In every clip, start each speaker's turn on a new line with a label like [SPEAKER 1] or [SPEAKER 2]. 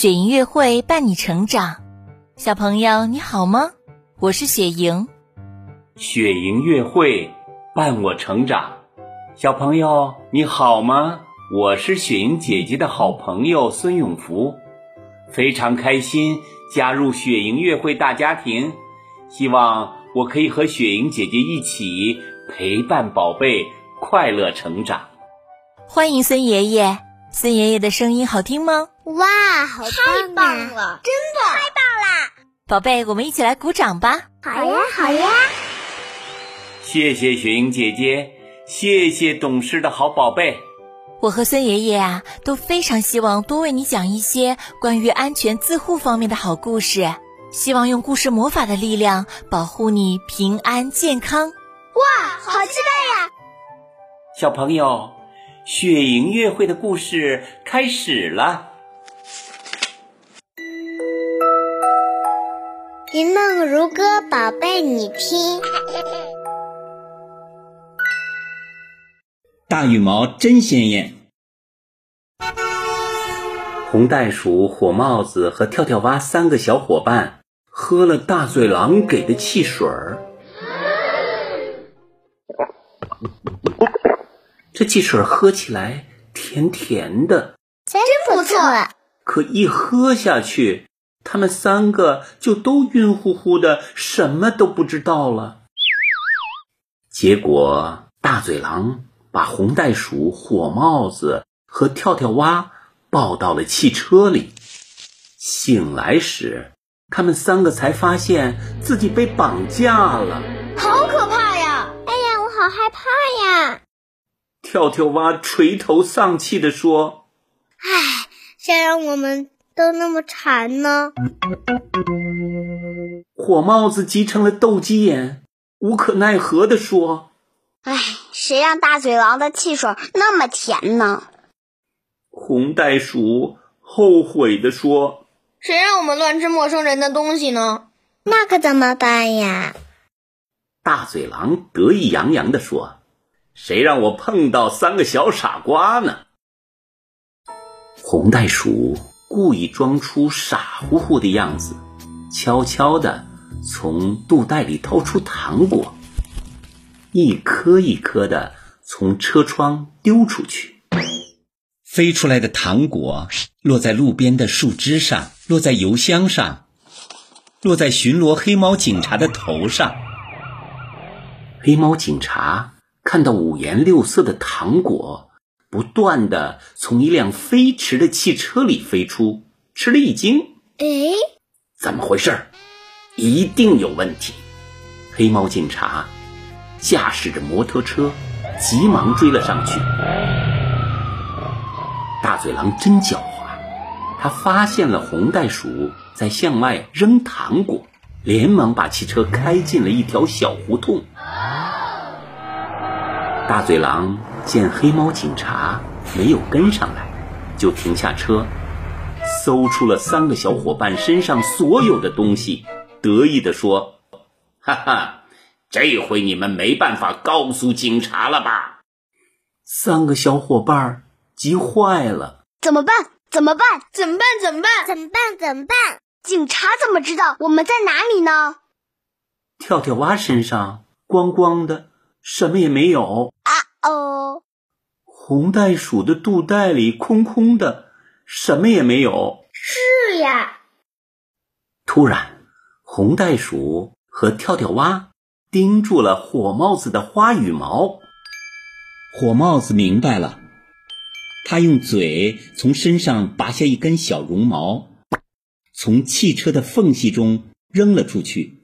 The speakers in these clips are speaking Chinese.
[SPEAKER 1] 雪莹乐会伴你成长，小朋友你好吗？我是雪莹。
[SPEAKER 2] 雪莹乐会伴我成长，小朋友你好吗？我是雪莹姐姐的好朋友孙永福，非常开心加入雪莹乐会大家庭，希望我可以和雪莹姐姐一起陪伴宝贝快乐成长。
[SPEAKER 1] 欢迎孙爷爷，孙爷爷的声音好听吗？
[SPEAKER 3] 哇，好
[SPEAKER 4] 太棒了，
[SPEAKER 3] 真的
[SPEAKER 4] 太棒啦！
[SPEAKER 1] 宝贝，我们一起来鼓掌吧！
[SPEAKER 3] 好呀，好呀！
[SPEAKER 2] 谢谢雪莹姐姐，谢谢懂事的好宝贝。
[SPEAKER 1] 我和孙爷爷啊都非常希望多为你讲一些关于安全自护方面的好故事，希望用故事魔法的力量保护你平安健康。
[SPEAKER 4] 哇，好期待呀！
[SPEAKER 2] 小朋友，雪莹乐会的故事开始了。
[SPEAKER 3] 一梦如歌，宝贝，你听。
[SPEAKER 5] 大羽毛真鲜艳。
[SPEAKER 2] 红袋鼠、火帽子和跳跳蛙三个小伙伴喝了大嘴狼给的汽水儿。这汽水喝起来甜甜的，
[SPEAKER 3] 真不错。
[SPEAKER 2] 可一喝下去。他们三个就都晕乎乎的，什么都不知道了。结果，大嘴狼把红袋鼠、火帽子和跳跳蛙抱到了汽车里。醒来时，他们三个才发现自己被绑架了，
[SPEAKER 4] 好可怕呀！
[SPEAKER 3] 哎呀，我好害怕呀！
[SPEAKER 2] 跳跳蛙垂头丧气地说：“
[SPEAKER 3] 唉，谁让我们……”都那么馋呢！
[SPEAKER 2] 火帽子急成了斗鸡眼，无可奈何地说：“
[SPEAKER 4] 哎，谁让大嘴狼的汽水那么甜呢？”
[SPEAKER 2] 红袋鼠后悔地说：“
[SPEAKER 6] 谁让我们乱吃陌生人的东西呢？
[SPEAKER 3] 那可怎么办呀？”
[SPEAKER 2] 大嘴狼得意洋洋地说：“谁让我碰到三个小傻瓜呢？”红袋鼠。故意装出傻乎乎的样子，悄悄地从肚袋里掏出糖果，一颗一颗的从车窗丢出去。
[SPEAKER 5] 飞出来的糖果落在路边的树枝上，落在油箱上，落在巡逻黑猫警察的头上。
[SPEAKER 2] 黑猫警察看到五颜六色的糖果。不断的从一辆飞驰的汽车里飞出，吃了一惊。
[SPEAKER 3] 哎，
[SPEAKER 2] 怎么回事？一定有问题！黑猫警察驾驶着摩托车，急忙追了上去。大嘴狼真狡猾，他发现了红袋鼠在向外扔糖果，连忙把汽车开进了一条小胡同。大嘴狼。见黑猫警察没有跟上来，就停下车，搜出了三个小伙伴身上所有的东西，得意地说：“哈哈，这回你们没办法告诉警察了吧？”三个小伙伴急坏了：“
[SPEAKER 4] 怎么办？怎么办？
[SPEAKER 6] 怎么办？怎么办？
[SPEAKER 3] 怎么办？怎么办？
[SPEAKER 4] 警察怎么知道我们在哪里呢？”
[SPEAKER 2] 跳跳蛙身上光光的，什么也没有。
[SPEAKER 3] 哦，
[SPEAKER 2] 红袋鼠的肚袋里空空的，什么也没有。
[SPEAKER 3] 是呀。
[SPEAKER 2] 突然，红袋鼠和跳跳蛙盯住了火帽子的花羽毛。
[SPEAKER 5] 火帽子明白了，他用嘴从身上拔下一根小绒毛，从汽车的缝隙中扔了出去。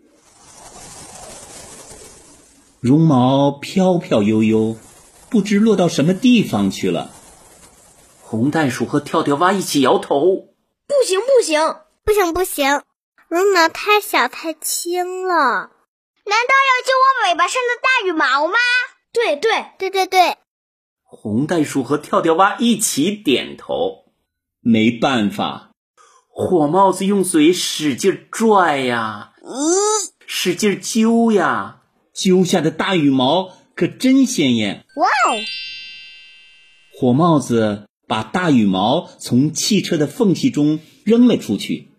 [SPEAKER 5] 绒毛飘飘悠悠。不知落到什么地方去了。
[SPEAKER 2] 红袋鼠和跳跳蛙一起摇头：“
[SPEAKER 6] 不行，不行，
[SPEAKER 3] 不行，不行！绒毛太小太轻了。
[SPEAKER 4] 难道要揪我尾巴上的大羽毛吗？”“
[SPEAKER 6] 对，对，
[SPEAKER 3] 对，对，对！”
[SPEAKER 2] 红袋鼠和跳跳蛙一起点头。
[SPEAKER 5] 没办法，
[SPEAKER 2] 火帽子用嘴使劲拽呀，
[SPEAKER 4] 咦，
[SPEAKER 2] 使劲揪呀，
[SPEAKER 5] 揪下的大羽毛。可真鲜艳！
[SPEAKER 4] 哇哦！
[SPEAKER 5] 火帽子把大羽毛从汽车的缝隙中扔了出去。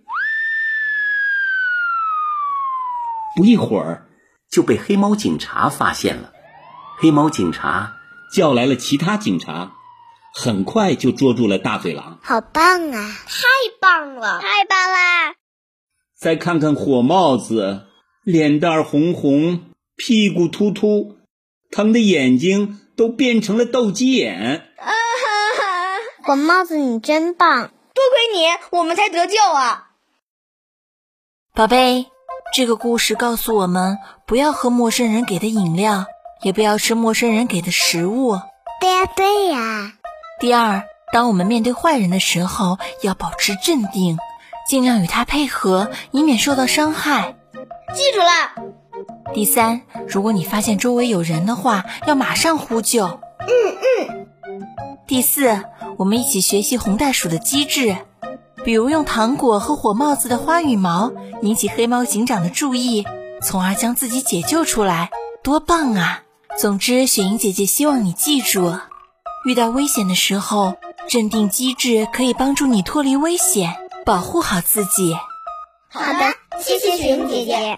[SPEAKER 5] 不一会儿，
[SPEAKER 2] 就被黑猫警察发现了。黑猫警察
[SPEAKER 5] 叫来了其他警察，很快就捉住了大嘴狼。
[SPEAKER 3] 好棒啊！
[SPEAKER 4] 太棒了，太棒啦！
[SPEAKER 5] 再看看火帽子，脸蛋红红，屁股突突，疼的眼睛都变成了斗鸡眼。
[SPEAKER 6] 啊哈哈！
[SPEAKER 3] 火帽子，你真棒！
[SPEAKER 6] 多亏你，我们才得救啊！
[SPEAKER 1] 宝贝，这个故事告诉我们，不要喝陌生人给的饮料，也不要吃陌生人给的食物。
[SPEAKER 3] 对呀，对呀。
[SPEAKER 1] 第二，当我们面对坏人的时候，要保持镇定。尽量与他配合，以免受到伤害。
[SPEAKER 6] 记住了。
[SPEAKER 1] 第三，如果你发现周围有人的话，要马上呼救。
[SPEAKER 6] 嗯嗯。
[SPEAKER 1] 第四，我们一起学习红袋鼠的机智，比如用糖果和火帽子的花羽毛引起黑猫警长的注意，从而将自己解救出来，多棒啊！总之，雪莹姐姐希望你记住，遇到危险的时候，镇定机智可以帮助你脱离危险。保护好自己。
[SPEAKER 3] 好的，谢谢雪莹姐姐，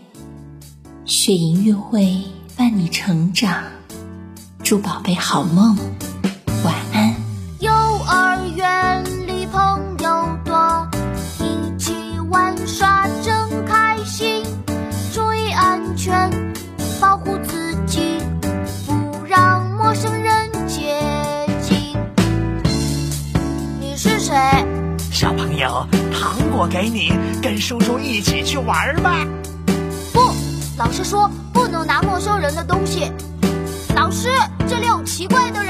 [SPEAKER 1] 雪莹乐会伴你成长，祝宝贝好梦，晚安。
[SPEAKER 7] 幼儿园里朋友多，一起玩耍真开心。注意安全，保护自己，不让陌生人接近。你是谁？
[SPEAKER 8] 小朋友，糖果给你，跟叔叔一起去玩吧。
[SPEAKER 7] 老师说不能拿陌生人的东西。老师，这里有奇怪的。